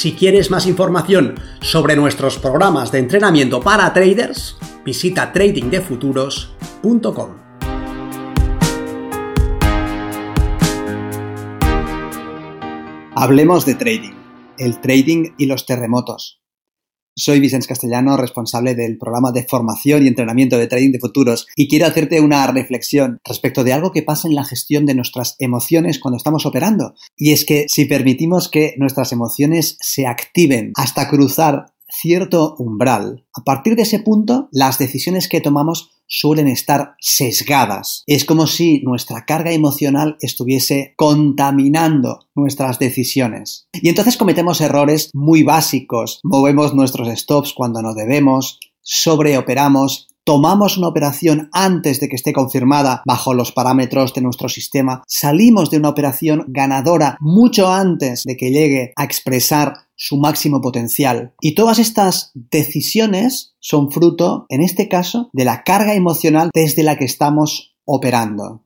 Si quieres más información sobre nuestros programas de entrenamiento para traders, visita tradingdefuturos.com. Hablemos de trading, el trading y los terremotos. Soy Vicente Castellano, responsable del programa de formación y entrenamiento de trading de futuros y quiero hacerte una reflexión respecto de algo que pasa en la gestión de nuestras emociones cuando estamos operando. Y es que si permitimos que nuestras emociones se activen hasta cruzar cierto umbral, a partir de ese punto las decisiones que tomamos suelen estar sesgadas. Es como si nuestra carga emocional estuviese contaminando nuestras decisiones. Y entonces cometemos errores muy básicos. Movemos nuestros stops cuando no debemos, sobreoperamos tomamos una operación antes de que esté confirmada bajo los parámetros de nuestro sistema, salimos de una operación ganadora mucho antes de que llegue a expresar su máximo potencial. Y todas estas decisiones son fruto, en este caso, de la carga emocional desde la que estamos operando.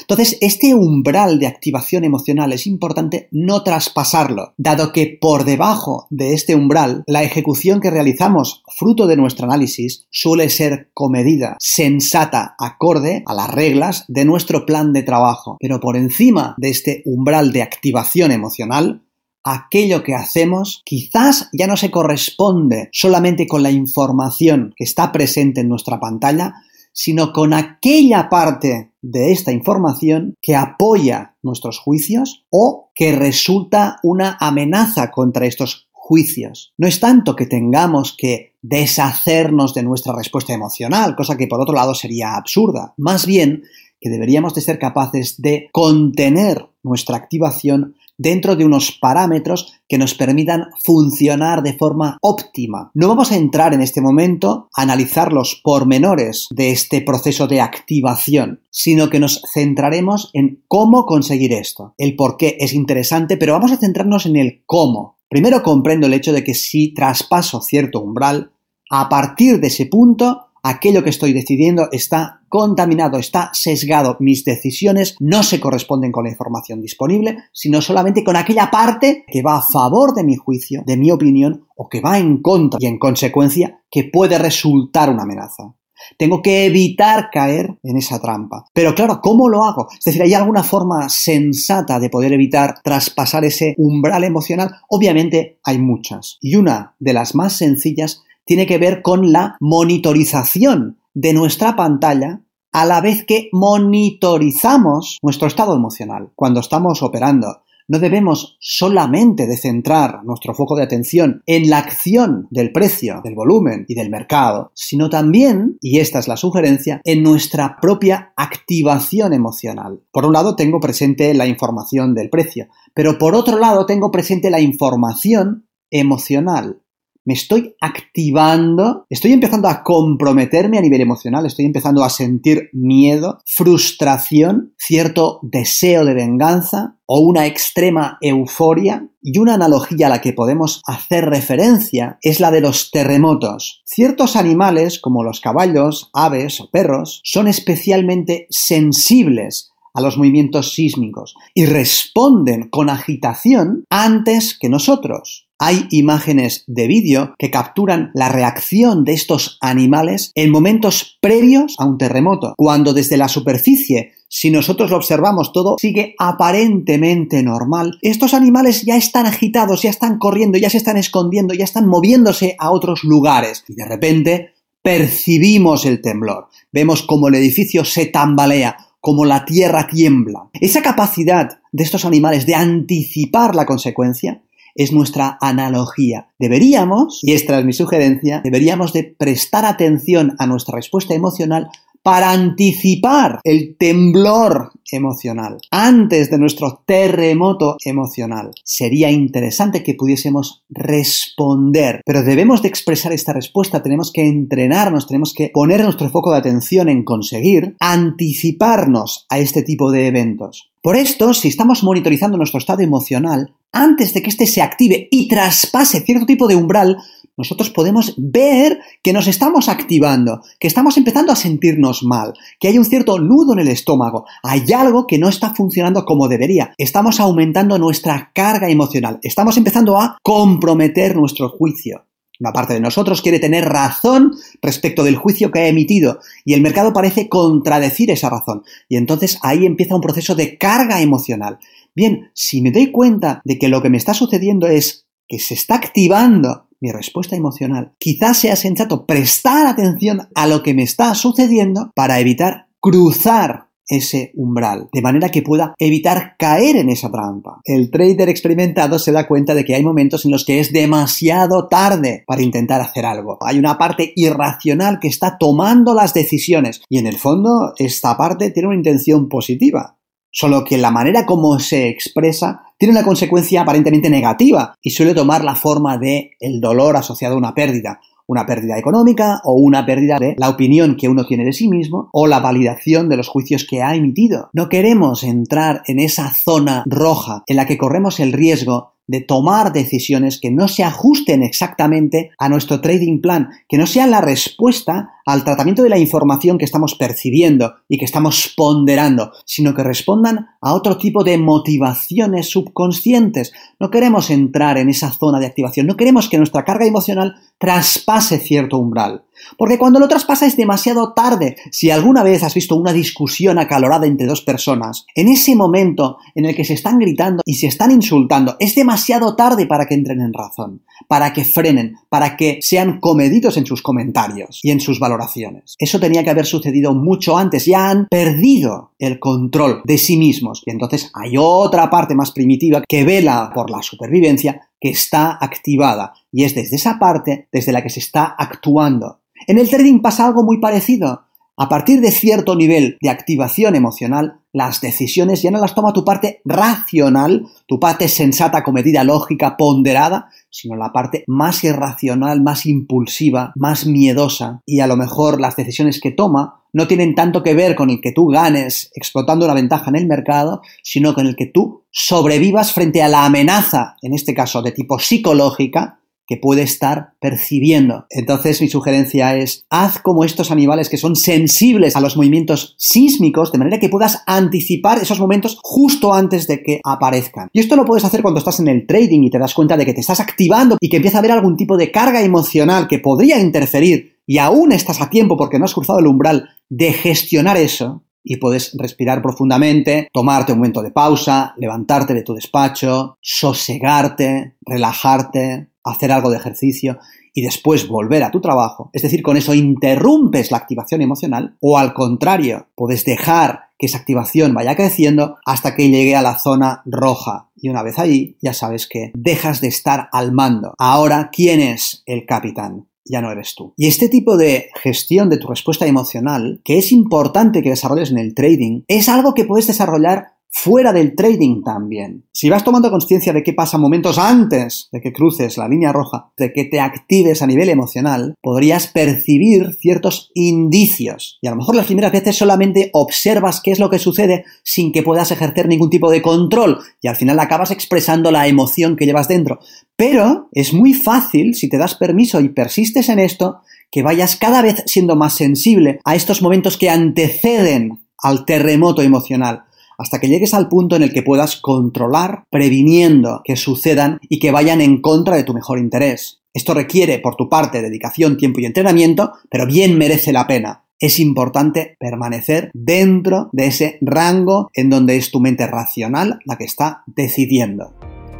Entonces, este umbral de activación emocional es importante no traspasarlo, dado que por debajo de este umbral, la ejecución que realizamos fruto de nuestro análisis suele ser comedida, sensata, acorde a las reglas de nuestro plan de trabajo. Pero por encima de este umbral de activación emocional, aquello que hacemos quizás ya no se corresponde solamente con la información que está presente en nuestra pantalla, sino con aquella parte de esta información que apoya nuestros juicios o que resulta una amenaza contra estos juicios. No es tanto que tengamos que deshacernos de nuestra respuesta emocional, cosa que por otro lado sería absurda. Más bien que deberíamos de ser capaces de contener nuestra activación dentro de unos parámetros que nos permitan funcionar de forma óptima. No vamos a entrar en este momento a analizar los pormenores de este proceso de activación, sino que nos centraremos en cómo conseguir esto. El por qué es interesante, pero vamos a centrarnos en el cómo. Primero comprendo el hecho de que si traspaso cierto umbral, a partir de ese punto aquello que estoy decidiendo está contaminado, está sesgado, mis decisiones no se corresponden con la información disponible, sino solamente con aquella parte que va a favor de mi juicio, de mi opinión, o que va en contra y en consecuencia que puede resultar una amenaza. Tengo que evitar caer en esa trampa. Pero claro, ¿cómo lo hago? Es decir, ¿hay alguna forma sensata de poder evitar traspasar ese umbral emocional? Obviamente hay muchas. Y una de las más sencillas tiene que ver con la monitorización de nuestra pantalla a la vez que monitorizamos nuestro estado emocional cuando estamos operando. No debemos solamente centrar nuestro foco de atención en la acción del precio, del volumen y del mercado, sino también, y esta es la sugerencia, en nuestra propia activación emocional. Por un lado tengo presente la información del precio, pero por otro lado tengo presente la información emocional me estoy activando, estoy empezando a comprometerme a nivel emocional, estoy empezando a sentir miedo, frustración, cierto deseo de venganza o una extrema euforia. Y una analogía a la que podemos hacer referencia es la de los terremotos. Ciertos animales, como los caballos, aves o perros, son especialmente sensibles a los movimientos sísmicos y responden con agitación antes que nosotros. Hay imágenes de vídeo que capturan la reacción de estos animales en momentos previos a un terremoto, cuando desde la superficie si nosotros lo observamos todo sigue aparentemente normal, estos animales ya están agitados, ya están corriendo, ya se están escondiendo, ya están moviéndose a otros lugares. Y de repente percibimos el temblor. Vemos como el edificio se tambalea, como la tierra tiembla. Esa capacidad de estos animales de anticipar la consecuencia es nuestra analogía. Deberíamos, y esta es mi sugerencia, deberíamos de prestar atención a nuestra respuesta emocional para anticipar el temblor emocional, antes de nuestro terremoto emocional. Sería interesante que pudiésemos responder, pero debemos de expresar esta respuesta, tenemos que entrenarnos, tenemos que poner nuestro foco de atención en conseguir anticiparnos a este tipo de eventos. Por esto, si estamos monitorizando nuestro estado emocional, antes de que éste se active y traspase cierto tipo de umbral, nosotros podemos ver que nos estamos activando, que estamos empezando a sentirnos mal, que hay un cierto nudo en el estómago, hay algo que no está funcionando como debería, estamos aumentando nuestra carga emocional, estamos empezando a comprometer nuestro juicio. Una parte de nosotros quiere tener razón respecto del juicio que ha emitido y el mercado parece contradecir esa razón. Y entonces ahí empieza un proceso de carga emocional. Bien, si me doy cuenta de que lo que me está sucediendo es que se está activando mi respuesta emocional, quizás sea sensato prestar atención a lo que me está sucediendo para evitar cruzar ese umbral, de manera que pueda evitar caer en esa trampa. El trader experimentado se da cuenta de que hay momentos en los que es demasiado tarde para intentar hacer algo. Hay una parte irracional que está tomando las decisiones y en el fondo esta parte tiene una intención positiva. Solo que la manera como se expresa tiene una consecuencia aparentemente negativa y suele tomar la forma de el dolor asociado a una pérdida una pérdida económica o una pérdida de la opinión que uno tiene de sí mismo o la validación de los juicios que ha emitido. No queremos entrar en esa zona roja en la que corremos el riesgo de tomar decisiones que no se ajusten exactamente a nuestro trading plan, que no sean la respuesta al tratamiento de la información que estamos percibiendo y que estamos ponderando, sino que respondan a otro tipo de motivaciones subconscientes. No queremos entrar en esa zona de activación, no queremos que nuestra carga emocional traspase cierto umbral. Porque cuando lo traspasa es demasiado tarde. Si alguna vez has visto una discusión acalorada entre dos personas, en ese momento en el que se están gritando y se están insultando, es demasiado tarde para que entren en razón, para que frenen, para que sean comedidos en sus comentarios y en sus valoraciones. Eso tenía que haber sucedido mucho antes. Ya han perdido el control de sí mismos. Y entonces hay otra parte más primitiva que vela por la supervivencia que está activada y es desde esa parte desde la que se está actuando. En el trading pasa algo muy parecido. A partir de cierto nivel de activación emocional, las decisiones ya no las toma tu parte racional, tu parte sensata, comedida, lógica, ponderada, sino la parte más irracional, más impulsiva, más miedosa. Y a lo mejor las decisiones que toma no tienen tanto que ver con el que tú ganes explotando la ventaja en el mercado, sino con el que tú sobrevivas frente a la amenaza, en este caso de tipo psicológica, que puede estar percibiendo. Entonces mi sugerencia es, haz como estos animales que son sensibles a los movimientos sísmicos, de manera que puedas anticipar esos momentos justo antes de que aparezcan. Y esto lo puedes hacer cuando estás en el trading y te das cuenta de que te estás activando y que empieza a haber algún tipo de carga emocional que podría interferir y aún estás a tiempo porque no has cruzado el umbral de gestionar eso, y puedes respirar profundamente, tomarte un momento de pausa, levantarte de tu despacho, sosegarte, relajarte, hacer algo de ejercicio y después volver a tu trabajo. Es decir, con eso interrumpes la activación emocional o al contrario, puedes dejar que esa activación vaya creciendo hasta que llegue a la zona roja. Y una vez ahí, ya sabes que dejas de estar al mando. Ahora, ¿quién es el capitán? ya no eres tú. Y este tipo de gestión de tu respuesta emocional, que es importante que desarrolles en el trading, es algo que puedes desarrollar fuera del trading también. Si vas tomando conciencia de qué pasa momentos antes de que cruces la línea roja, de que te actives a nivel emocional, podrías percibir ciertos indicios. Y a lo mejor las primeras veces solamente observas qué es lo que sucede sin que puedas ejercer ningún tipo de control y al final acabas expresando la emoción que llevas dentro. Pero es muy fácil, si te das permiso y persistes en esto, que vayas cada vez siendo más sensible a estos momentos que anteceden al terremoto emocional hasta que llegues al punto en el que puedas controlar, previniendo que sucedan y que vayan en contra de tu mejor interés. Esto requiere, por tu parte, dedicación, tiempo y entrenamiento, pero bien merece la pena. Es importante permanecer dentro de ese rango en donde es tu mente racional la que está decidiendo.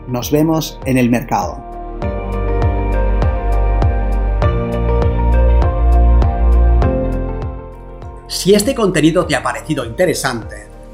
Nos vemos en el mercado. Si este contenido te ha parecido interesante,